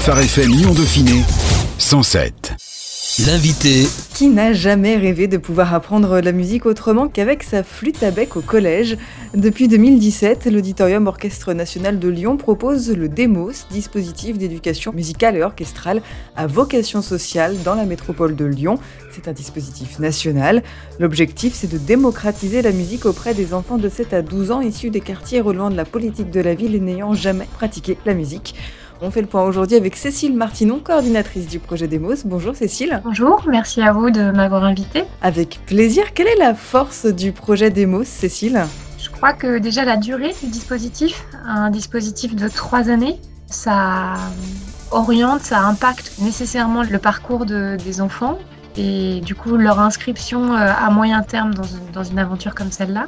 Phare FM Lyon Dauphiné 107. L'invité Qui n'a jamais rêvé de pouvoir apprendre la musique autrement qu'avec sa flûte à bec au collège Depuis 2017, l'Auditorium Orchestre National de Lyon propose le DEMOS, dispositif d'éducation musicale et orchestrale à vocation sociale dans la métropole de Lyon. C'est un dispositif national. L'objectif, c'est de démocratiser la musique auprès des enfants de 7 à 12 ans issus des quartiers relevant de la politique de la ville et n'ayant jamais pratiqué la musique. On fait le point aujourd'hui avec Cécile Martinon, coordinatrice du projet Demos. Bonjour Cécile. Bonjour, merci à vous de m'avoir invitée. Avec plaisir. Quelle est la force du projet Demos, Cécile? Je crois que déjà la durée du dispositif, un dispositif de trois années, ça oriente, ça impacte nécessairement le parcours des enfants et du coup leur inscription euh, à moyen terme dans une, dans une aventure comme celle-là.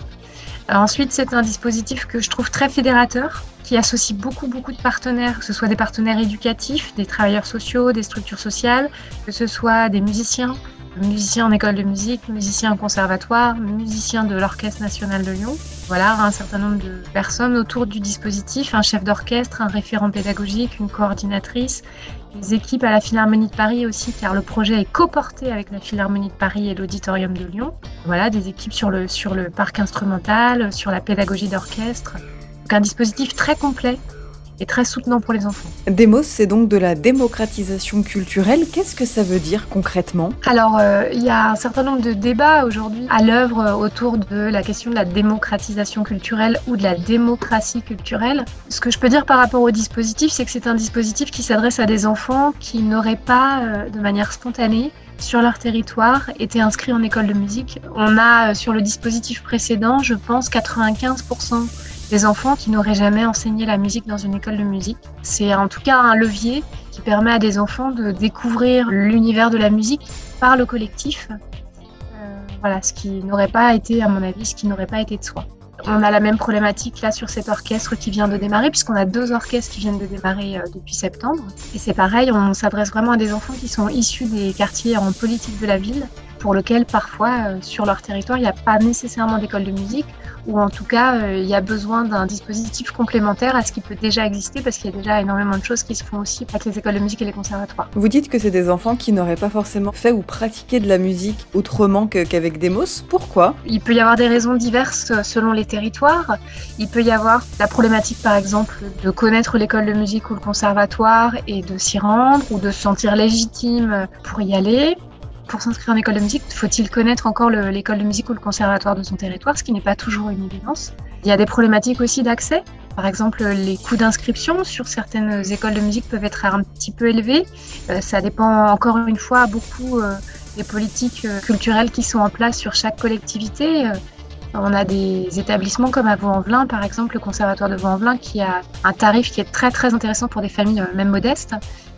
Ensuite, c'est un dispositif que je trouve très fédérateur qui associe beaucoup, beaucoup de partenaires, que ce soit des partenaires éducatifs, des travailleurs sociaux, des structures sociales, que ce soit des musiciens, musiciens en école de musique, musiciens en conservatoire, musiciens de l'Orchestre national de Lyon. Voilà, un certain nombre de personnes autour du dispositif, un chef d'orchestre, un référent pédagogique, une coordinatrice, des équipes à la Philharmonie de Paris aussi, car le projet est coporté avec la Philharmonie de Paris et l'Auditorium de Lyon. Voilà, des équipes sur le, sur le parc instrumental, sur la pédagogie d'orchestre, un dispositif très complet et très soutenant pour les enfants. Demos, c'est donc de la démocratisation culturelle. Qu'est-ce que ça veut dire concrètement? Alors, euh, il y a un certain nombre de débats aujourd'hui à l'œuvre autour de la question de la démocratisation culturelle ou de la démocratie culturelle. Ce que je peux dire par rapport au dispositif, c'est que c'est un dispositif qui s'adresse à des enfants qui n'auraient pas, euh, de manière spontanée, sur leur territoire été inscrits en école de musique. On a euh, sur le dispositif précédent, je pense, 95% des enfants qui n'auraient jamais enseigné la musique dans une école de musique. C'est en tout cas un levier qui permet à des enfants de découvrir l'univers de la musique par le collectif. Euh, voilà, ce qui n'aurait pas été, à mon avis, ce qui n'aurait pas été de soi. On a la même problématique là sur cet orchestre qui vient de démarrer, puisqu'on a deux orchestres qui viennent de démarrer euh, depuis septembre. Et c'est pareil, on s'adresse vraiment à des enfants qui sont issus des quartiers en politique de la ville, pour lesquels parfois euh, sur leur territoire il n'y a pas nécessairement d'école de musique ou en tout cas euh, il y a besoin d'un dispositif complémentaire à ce qui peut déjà exister parce qu'il y a déjà énormément de choses qui se font aussi avec les écoles de musique et les conservatoires. Vous dites que c'est des enfants qui n'auraient pas forcément fait ou pratiqué de la musique autrement qu'avec Demos. Pourquoi? Il peut y avoir des raisons diverses selon les territoires. Il peut y avoir la problématique par exemple de connaître l'école de musique ou le conservatoire et de s'y rendre ou de se sentir légitime pour y aller pour s'inscrire en école de musique, faut-il connaître encore l'école de musique ou le conservatoire de son territoire, ce qui n'est pas toujours une évidence. Il y a des problématiques aussi d'accès. Par exemple, les coûts d'inscription sur certaines écoles de musique peuvent être un petit peu élevés. Euh, ça dépend encore une fois beaucoup euh, des politiques euh, culturelles qui sont en place sur chaque collectivité. On a des établissements comme à Vaux-en-Velin, par exemple, le conservatoire de Vaux-en-Velin, qui a un tarif qui est très très intéressant pour des familles même modestes.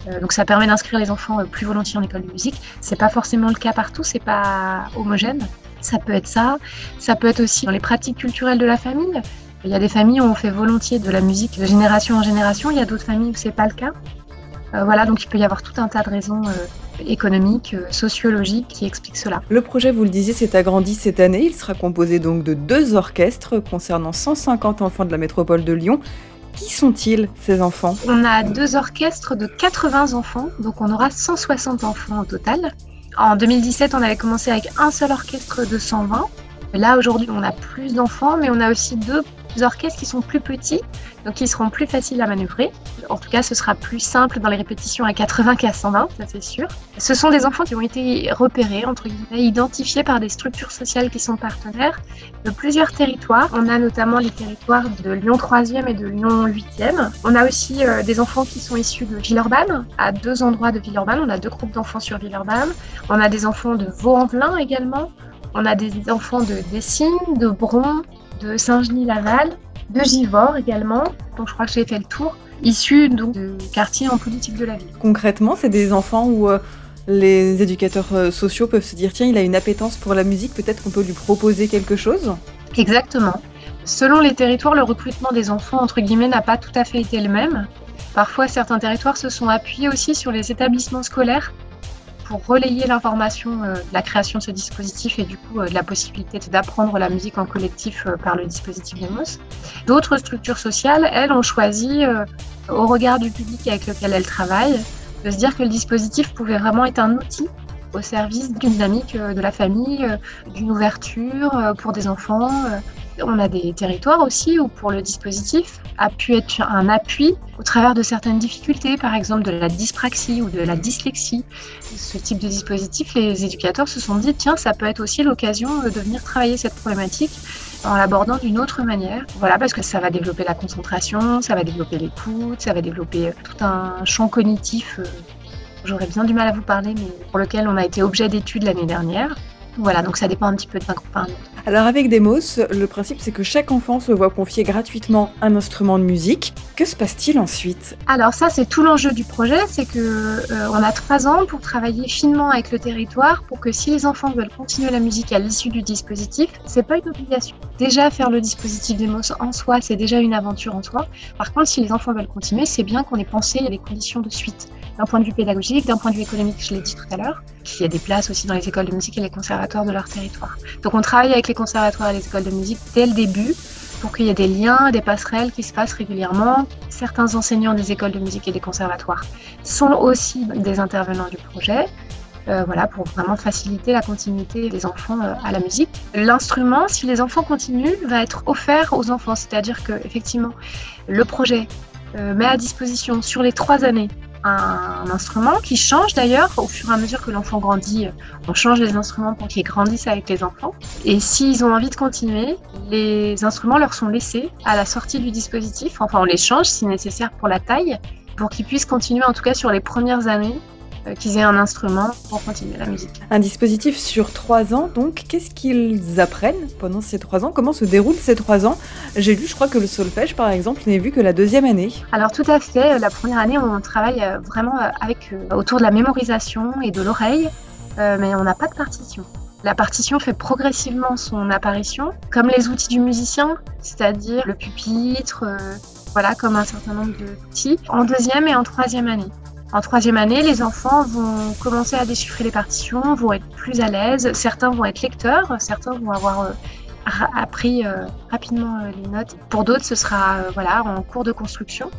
Euh, donc ça permet d'inscrire les enfants euh, plus volontiers en école de musique. C'est pas forcément le cas partout, c'est pas homogène. Ça peut être ça. Ça peut être aussi dans les pratiques culturelles de la famille. Il y a des familles où on fait volontiers de la musique de génération en génération. Il y a d'autres familles où c'est pas le cas. Euh, voilà, donc il peut y avoir tout un tas de raisons économiques, sociologiques qui expliquent cela. Le projet, vous le disiez, s'est agrandi cette année. Il sera composé donc de deux orchestres concernant 150 enfants de la métropole de Lyon qui sont-ils, ces enfants? On a deux orchestres de 80 enfants, donc on aura 160 enfants au total. En 2017, on avait commencé avec un seul orchestre de 120. Là, aujourd'hui, on a plus d'enfants, mais on a aussi deux orchestres qui sont plus petits, donc qui seront plus faciles à manœuvrer. En tout cas, ce sera plus simple dans les répétitions à 80 qu'à 120, ça c'est sûr. Ce sont des enfants qui ont été repérés, entre guillemets, identifiés par des structures sociales qui sont partenaires de plusieurs territoires. On a notamment les territoires de Lyon 3e et de Lyon 8e. On a aussi euh, des enfants qui sont issus de Villeurbanne, à deux endroits de Villeurbanne. On a deux groupes d'enfants sur Villeurbanne. On a des enfants de Vaux-en-Velin également. On a des enfants de Dessines, de Bron, de Saint-Genis-Laval, de Givors également. Donc je crois que j'ai fait le tour. Issus donc de quartiers en politique de la ville. Concrètement, c'est des enfants où euh, les éducateurs euh, sociaux peuvent se dire tiens, il a une appétence pour la musique, peut-être qu'on peut lui proposer quelque chose Exactement. Selon les territoires, le recrutement des enfants, entre guillemets, n'a pas tout à fait été le même. Parfois, certains territoires se sont appuyés aussi sur les établissements scolaires pour relayer l'information euh, de la création de ce dispositif et du coup euh, de la possibilité d'apprendre la musique en collectif euh, par le dispositif Demos. D'autres structures sociales, elles, ont choisi au regard du public avec lequel elle travaille, de se dire que le dispositif pouvait vraiment être un outil au service d'une dynamique de la famille, d'une ouverture pour des enfants, on a des territoires aussi où pour le dispositif a pu être un appui au travers de certaines difficultés, par exemple de la dyspraxie ou de la dyslexie. Ce type de dispositif, les éducateurs se sont dit, tiens, ça peut être aussi l'occasion de venir travailler cette problématique en l'abordant d'une autre manière. Voilà, parce que ça va développer la concentration, ça va développer l'écoute, ça va développer tout un champ cognitif. Euh, j'aurais bien du mal à vous parler, mais pour lequel on a été objet d'études l'année dernière. Voilà, donc ça dépend un petit peu d'un groupe à un autre. Alors avec Demos, le principe c'est que chaque enfant se voit confier gratuitement un instrument de musique. Que se passe-t-il ensuite? Alors ça c'est tout l'enjeu du projet, c'est que euh, on a trois ans pour travailler finement avec le territoire pour que si les enfants veulent continuer la musique à l'issue du dispositif, c'est pas une obligation. Déjà faire le dispositif Demos en soi, c'est déjà une aventure en soi. Par contre, si les enfants veulent continuer, c'est bien qu'on ait pensé les conditions de suite d'un point de vue pédagogique, d'un point de vue économique, je l'ai dit tout à l'heure, qu'il y a des places aussi dans les écoles de musique et les conservatoires de leur territoire. Donc on travaille avec les conservatoires et les écoles de musique dès le début pour qu'il y ait des liens, des passerelles qui se passent régulièrement. Certains enseignants des écoles de musique et des conservatoires sont aussi des intervenants du projet. Euh, voilà, pour vraiment faciliter la continuité des enfants euh, à la musique. L'instrument, si les enfants continuent, va être offert aux enfants, c'est-à-dire que effectivement, le projet euh, met à disposition sur les trois années un instrument qui change d'ailleurs au fur et à mesure que l'enfant grandit. On change les instruments pour qu'ils grandissent avec les enfants. Et s'ils ont envie de continuer, les instruments leur sont laissés à la sortie du dispositif. Enfin, on les change si nécessaire pour la taille, pour qu'ils puissent continuer en tout cas sur les premières années qu'ils aient un instrument pour continuer la musique. Un dispositif sur trois ans, donc qu'est-ce qu'ils apprennent pendant ces trois ans? Comment se déroulent ces trois ans? J'ai lu, je crois que le solfège, par exemple, n'est vu que la deuxième année. Alors tout à fait, la première année, on travaille euh, vraiment euh, avec autour de la mémorisation et de l'oreille, mais on n'a pas de partition. La partition fait progressivement son apparition, comme les outils du musicien, c'est-à-dire le pupitre, voilà, comme un certain nombre d'outils, en deuxième et en troisième année. En troisième année, les enfants vont commencer à déchiffrer les partitions, vont être plus à l'aise. Certains vont être lecteurs, certains vont avoir euh, appris euh, rapidement euh, les notes. Pour d'autres, ce sera voilà en cours de construction.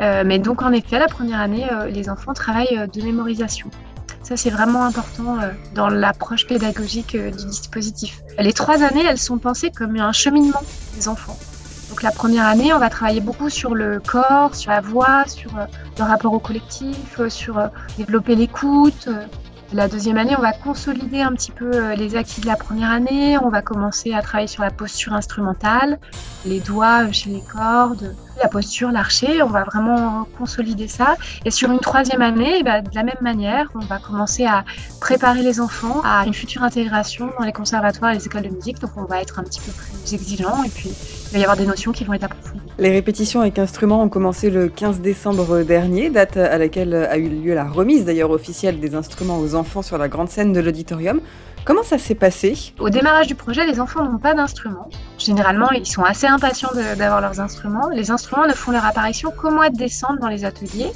mais donc en effet, la première année, les enfants travaillent de mémorisation. Ça, c'est vraiment important dans l'approche pédagogique du dispositif. Les trois années, elles sont pensées comme un cheminement des enfants. Donc la première année, on va travailler beaucoup sur le corps, sur la voix, sur euh, le rapport au collectif, euh, sur euh, développer l'écoute. La deuxième année, on va consolider un petit peu les acquis de la première année. On va commencer à travailler sur la posture instrumentale, les doigts chez les cordes, la posture, l'archer. On va vraiment consolider ça. Et sur une troisième année, bah, de la même manière, on va commencer à préparer les enfants à une future intégration dans les conservatoires et les écoles de musique. Donc on va être un petit peu plus exigeant et puis il va y avoir des notions qui vont être approfondies. Les répétitions avec instruments ont commencé le 15 décembre dernier, date à laquelle a eu lieu la remise d'ailleurs officielle des instruments aux enfants sur la grande scène de l'auditorium. Comment ça s'est passé? Au démarrage du projet, les enfants n'ont pas d'instruments. Généralement, ils sont assez impatients d'avoir leurs instruments. Les instruments ne font leur apparition qu'au mois de décembre dans les ateliers,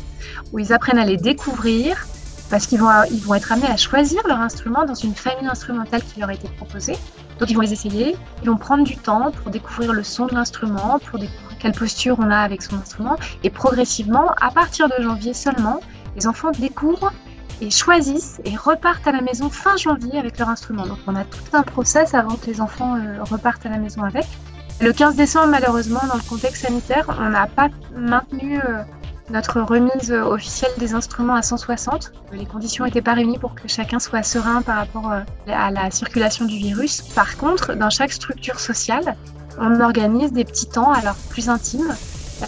où ils apprennent à les découvrir, parce qu'ils vont, ils vont être amenés à choisir leur instrument dans une famille instrumentale qui leur a été proposée. Donc ils vont les essayer, ils vont prendre du temps pour découvrir le son de l'instrument, pour découvrir quelle posture on a avec son instrument. Et progressivement, à partir de janvier seulement, les enfants découvrent et choisissent et repartent à la maison fin janvier avec leur instrument. Donc on a tout un process avant que les enfants euh, repartent à la maison avec. Le 15 décembre, malheureusement, dans le contexte sanitaire, on n'a pas maintenu euh, notre remise officielle des instruments à 160. Les conditions n'étaient pas réunies pour que chacun soit serein par rapport euh, à la circulation du virus. Par contre, dans chaque structure sociale, on organise des petits temps alors plus intimes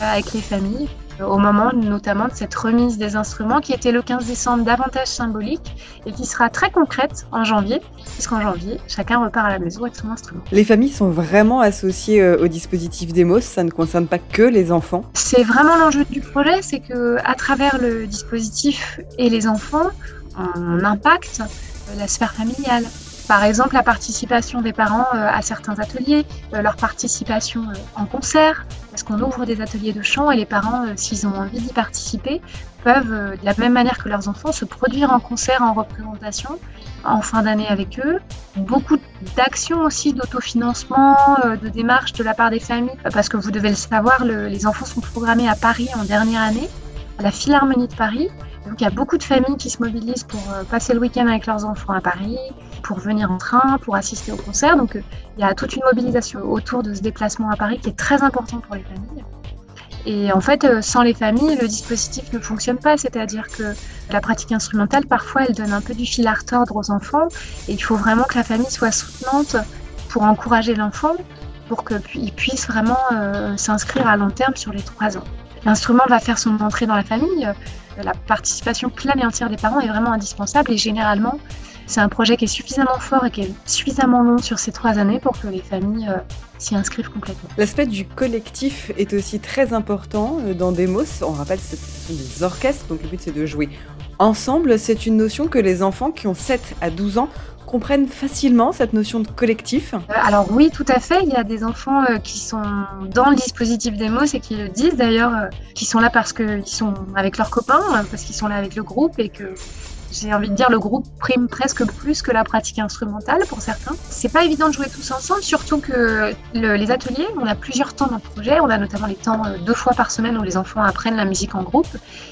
avec les familles au moment notamment de cette remise des instruments qui était le 15 décembre davantage symbolique et qui sera très concrète en janvier, puisqu'en janvier, chacun repart à la maison avec son instrument. Les familles sont vraiment associées euh, au dispositif Demos, ça ne concerne pas que les enfants C'est vraiment l'enjeu du projet, c'est que à travers le dispositif et les enfants, on impacte la sphère familiale. Par exemple, la participation des parents euh, à certains ateliers, euh, leur participation en concert, parce qu'on ouvre des ateliers de chant et les parents, s'ils ont envie d'y participer, peuvent, de la même manière que leurs enfants, se produire en concert, en représentation, en fin d'année avec eux. Beaucoup d'actions aussi d'autofinancement, de démarches de la part des familles, parce que vous devez le savoir, les enfants sont programmés à Paris en dernière année, à la Philharmonie de Paris. Donc il y a beaucoup de familles qui se mobilisent pour euh, passer le week-end avec leurs enfants à Paris, pour venir en train, pour assister au concert. Donc euh, il y a toute une mobilisation autour de ce déplacement à Paris qui est très important pour les familles. Et en fait, euh, sans les familles, le dispositif ne fonctionne pas. C'est-à-dire que la pratique instrumentale, parfois, elle donne un peu du fil à retordre aux enfants. Et il faut vraiment que la famille soit soutenante pour encourager l'enfant, pour qu'il puisse vraiment s'inscrire à long terme sur les trois ans. L'instrument va faire son entrée dans la famille la participation pleine et entière des parents est vraiment indispensable et généralement, c'est un projet qui est suffisamment fort et qui est suffisamment long sur ces trois années pour que les familles euh, s'y inscrivent complètement. L'aspect du collectif est aussi très important euh, dans Demos. On rappelle, ce sont des orchestres, donc le but c'est de jouer ensemble. C'est une notion que les enfants qui ont 7 à 12 ans comprennent facilement cette notion de collectif euh, Alors oui, tout à fait. Il y a des enfants euh, qui sont dans le dispositif des mots et qui le disent d'ailleurs, euh, qui sont là parce qu'ils sont avec leurs copains, parce qu'ils sont là avec le groupe et que j'ai envie de dire le groupe prime presque plus que la pratique instrumentale pour certains. C'est pas évident de jouer tous ensemble, surtout que les ateliers, on a plusieurs temps dans le projet. On a notamment les temps deux fois par semaine où les enfants apprennent la musique en groupe.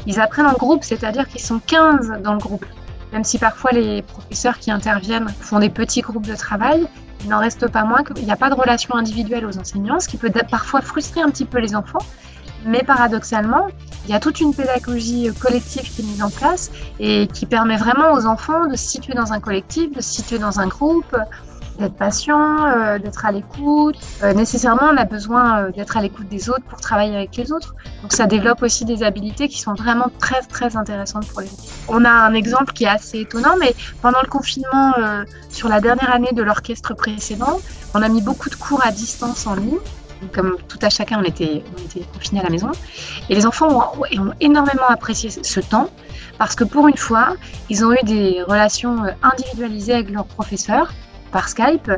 Ils apprennent en groupe, c'est-à-dire qu'ils sont 15 dans le groupe. Même si parfois les professeurs qui interviennent font des petits groupes de travail, il n'en reste pas moins qu'il n'y a pas de relation individuelle aux enseignants, ce qui peut parfois frustrer un petit peu les enfants. Mais paradoxalement, il y a toute une pédagogie collective qui est mise en place et qui permet vraiment aux enfants de se situer dans un collectif, de se situer dans un groupe, d'être patient, euh, d'être à l'écoute. Euh, nécessairement, on a besoin euh, d'être à l'écoute des autres pour travailler avec les autres. Donc ça développe aussi des habiletés qui sont vraiment très très intéressantes pour les autres. On a un exemple qui est assez étonnant, mais pendant le confinement, sur la dernière année de l'orchestre précédent, on a mis beaucoup de cours à distance en ligne comme tout à chacun, on était, on confinés à la maison. Et les enfants ont, ont, énormément apprécié ce temps parce que pour une fois, ils ont eu des relations individualisées avec leurs professeurs par Skype.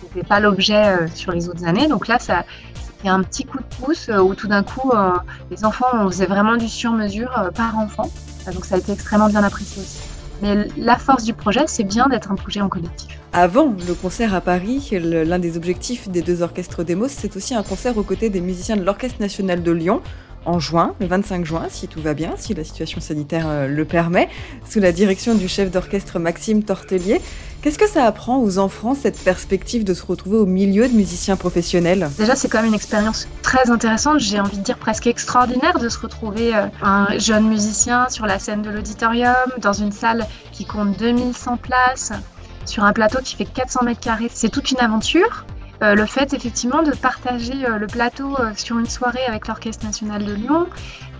C'était pas l'objet euh, sur les autres années. Donc là, ça, c'était un petit coup de pouce euh, où tout d'un coup, euh, les enfants, on faisait vraiment du sur-mesure par enfant. Donc ça a été extrêmement bien apprécié aussi. Mais la force du projet, c'est bien d'être un projet en collectif. Avant le concert à Paris, l'un des objectifs des deux orchestres Demos, c'est aussi un concert aux côtés des musiciens de l'Orchestre national de Lyon en juin, le 25 juin, si tout va bien, si la situation sanitaire euh, le permet, sous la direction du chef d'orchestre Maxime Tortelier. Qu'est-ce que ça apprend aux enfants, cette perspective de se retrouver au milieu de musiciens professionnels? Déjà, c'est quand même une expérience très intéressante, j'ai envie de dire presque extraordinaire, de se retrouver euh, un jeune musicien sur la scène de l'auditorium, dans une salle qui compte 2100 places, sur un plateau qui fait 400 mètres carrés. C'est toute une aventure. Euh, le fait effectivement de partager euh, le plateau euh, sur une soirée avec l'Orchestre national de Lyon,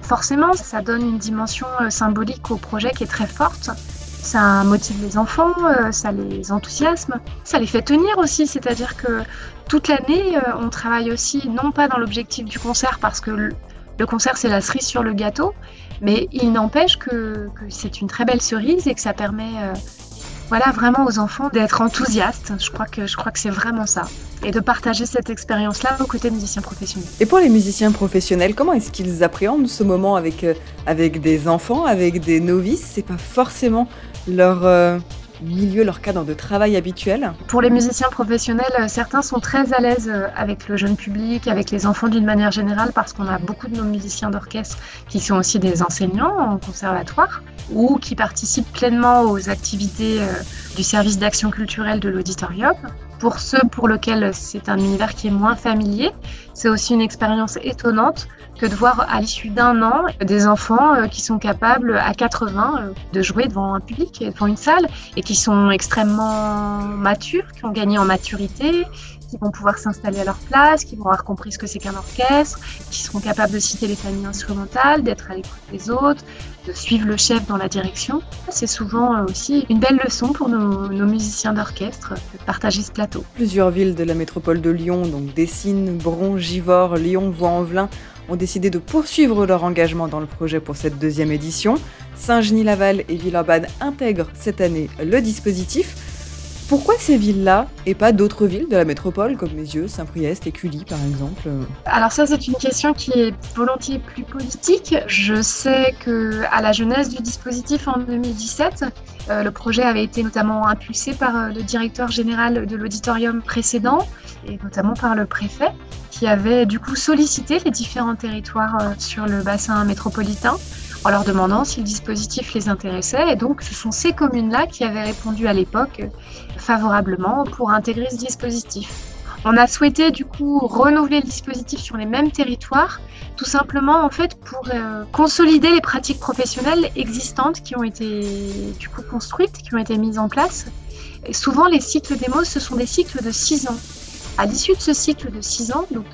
forcément ça donne une dimension symbolique au projet qui est très forte. Ça motive les enfants, ça les enthousiasme, ça les fait tenir aussi, c'est-à-dire que toute l'année on travaille aussi non pas dans l'objectif du concert parce que le concert c'est la cerise sur le gâteau, mais il n'empêche que, que c'est une très belle cerise et que ça permet voilà vraiment aux enfants d'être enthousiastes. Je crois que c'est vraiment ça et de partager cette expérience-là aux côtés de musiciens professionnels. Et pour les musiciens professionnels, comment est-ce qu'ils appréhendent ce moment avec euh, des enfants, avec des novices? C'est pas forcément leur euh, milieu, leur cadre de travail habituel Pour les musiciens professionnels, euh, certains sont très à l'aise avec le jeune public, avec les enfants d'une manière générale, parce qu'on a beaucoup de nos musiciens d'orchestre qui sont aussi des enseignants en conservatoire ou qui participent pleinement aux activités euh, du service d'action culturelle de l'auditorium. Pour ceux pour lesquels c'est un univers qui est moins familier, c'est aussi une expérience étonnante que de voir à l'issue d'un an des enfants euh, qui sont capables à 80 euh, de jouer devant un public, devant une salle, et qui sont extrêmement matures, qui ont gagné en maturité, qui vont pouvoir s'installer à leur place, qui vont avoir compris ce que c'est qu'un orchestre, qui seront capables de citer les familles instrumentales, d'être à l'écoute des autres, de suivre le chef dans la direction. C'est souvent euh, aussi une belle leçon pour nos, musiciens d'orchestre de partager ce plateau. Plusieurs villes de la métropole de Lyon, donc Dessines, Bron, Givors, Lyon, Voix-en-Velin, ont décidé de poursuivre leur engagement dans le projet pour cette deuxième édition. Saint-Genis-Laval et Villeurbanne intègrent cette année le dispositif. Pourquoi ces villes-là et pas d'autres villes de la métropole comme Mézieux, Saint-Priest, Écully par exemple? Alors ça c'est une question qui est volontiers plus politique. Je sais que à la jeunesse du dispositif en 2017, euh, le projet avait été notamment impulsé par euh, le directeur général de l'auditorium précédent et notamment par le préfet qui avait du coup sollicité les différents territoires euh, sur le bassin métropolitain en leur demandant si le dispositif les intéressait. Et donc, ce sont ces communes-là qui avaient répondu à l'époque favorablement pour intégrer ce dispositif. On a souhaité du coup renouveler le dispositif sur les mêmes territoires, tout simplement en fait pour euh, consolider les pratiques professionnelles existantes qui ont été du coup construites, qui ont été mises en place. Souvent les cycles démos, ce sont des cycles de 6 ans. À l'issue de ce cycle de 6 ans, donc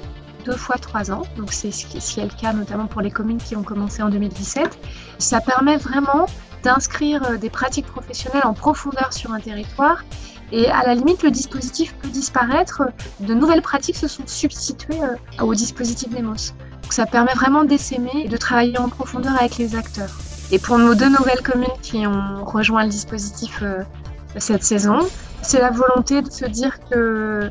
deux fois trois ans, donc c'est ce qui est le cas notamment pour les communes qui ont commencé en 2017. Ça permet vraiment d'inscrire euh, des pratiques professionnelles en profondeur sur un territoire et à la limite le dispositif peut disparaître, de nouvelles pratiques se sont substituées euh, au dispositif DEMOS. Donc ça permet vraiment d'essaimer et de travailler en profondeur avec les acteurs. Et pour nos deux nouvelles communes qui ont rejoint le dispositif euh, cette saison, c'est la volonté de se dire que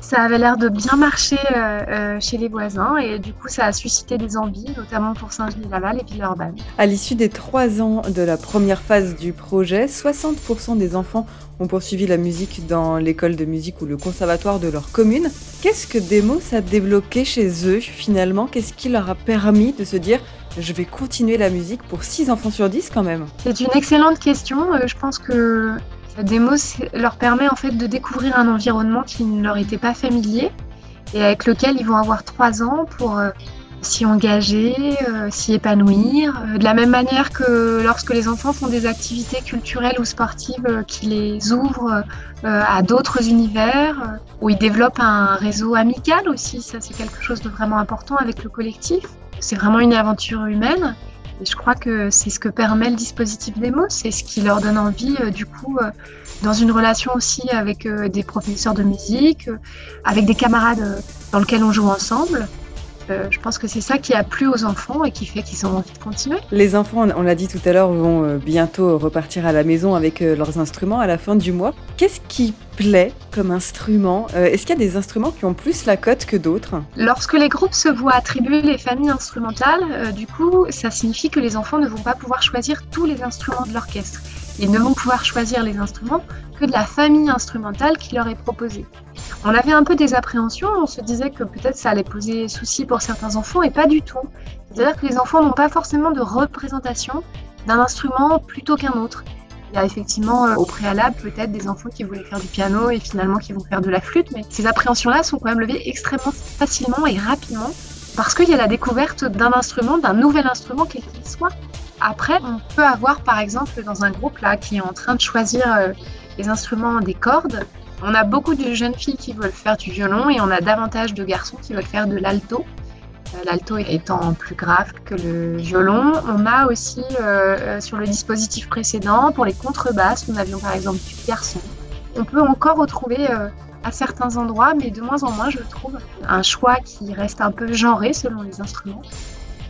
ça avait l'air de bien marcher euh, euh, chez les voisins et du coup ça a suscité des envies, notamment pour Saint-Genis-Laval et Villeurbanne. À l'issue des trois ans de la première phase du projet, 60% des enfants ont poursuivi la musique dans l'école de musique ou le conservatoire de leur commune. Qu'est-ce que Demos a débloqué chez eux finalement? Qu'est-ce qui leur a permis de se dire je vais continuer la musique pour 6 enfants sur 10 quand même? C'est une excellente question. Euh, je pense que Demos leur permet en fait de découvrir un environnement qui ne leur était pas familier et avec lequel ils vont avoir trois ans pour euh, s'y engager, euh, s'y épanouir. Euh, de la même manière que lorsque les enfants font des activités culturelles ou sportives qui les ouvrent à d'autres univers, où ils développent un réseau amical aussi, ça c'est quelque chose de vraiment important avec le collectif. C'est vraiment une aventure humaine. Je crois que c'est ce que permet le dispositif démo, c'est ce qui leur donne envie, euh, du coup, euh, dans une relation aussi avec euh, des professeurs de musique, avec des camarades dans lesquels on joue ensemble, euh, je pense que c'est ça qui a plu aux enfants et qui fait qu'ils ont envie de continuer. Les enfants, on l'a dit tout à l'heure, vont euh, bientôt repartir à la maison avec euh, leurs instruments à la fin du mois. Qu'est-ce qui plaît comme instrument? Est-ce qu'il y a des instruments qui ont plus la cote que d'autres? Lorsque les groupes se voient attribuer les familles instrumentales, du coup, ça signifie que les enfants ne vont pas pouvoir choisir tous les instruments de l'orchestre. Ils ne vont pouvoir choisir les instruments que de la famille instrumentale qui leur est proposée. On avait un peu des appréhensions, on se disait que peut-être ça allait poser souci pour certains enfants et pas du tout. C'est-à-dire que les enfants n'ont pas forcément de représentation d'un instrument plutôt qu'un autre. Il y a effectivement euh, au préalable peut-être des enfants qui voulaient faire du piano et finalement qui vont faire de la flûte, mais ces appréhensions-là sont quand même levées extrêmement facilement et rapidement parce qu'il y a la découverte d'un instrument, d'un nouvel instrument quel qu'il soit. Après, on peut avoir par exemple dans un groupe là qui est en train de choisir euh, les instruments des cordes, on a beaucoup de jeunes filles qui veulent faire du violon et on a davantage de garçons qui veulent faire de l'alto. Euh, l'alto étant plus grave que le violon. On a aussi euh, sur le dispositif précédent, pour les contrebasses, nous avions par exemple du garçon. On peut encore retrouver à certains endroits, mais de moins en moins, je trouve, un choix qui reste un peu genré selon les instruments.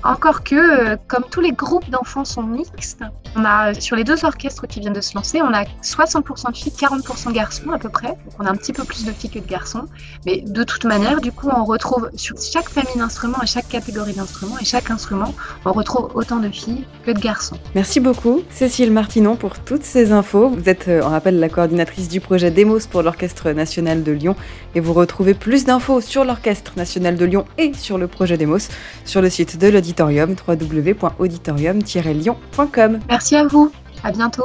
Encore que, euh, comme tous les groupes d'enfants sont mixtes, on a sur les deux orchestres qui viennent de se lancer, on a 60% de filles, 40% de garçons à peu près. Donc on a un petit peu plus de filles que de garçons. Mais de toute manière, du coup, on retrouve sur chaque famille d'instruments et chaque catégorie d'instruments et chaque instrument, on retrouve autant de filles que de garçons. Merci beaucoup, Cécile Martinon, pour toutes ces infos. Vous êtes, euh, on rappelle, la coordinatrice du projet Demos pour l'Orchestre national de Lyon. Et vous retrouvez plus d'infos sur l'Orchestre national de Lyon et sur le projet Demos sur le site de l'Auditorium auditorium www.auditorium-lyon.com. Merci à vous, à bientôt.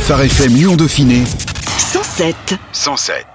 Phare FM Lyon Dauphiné 107 107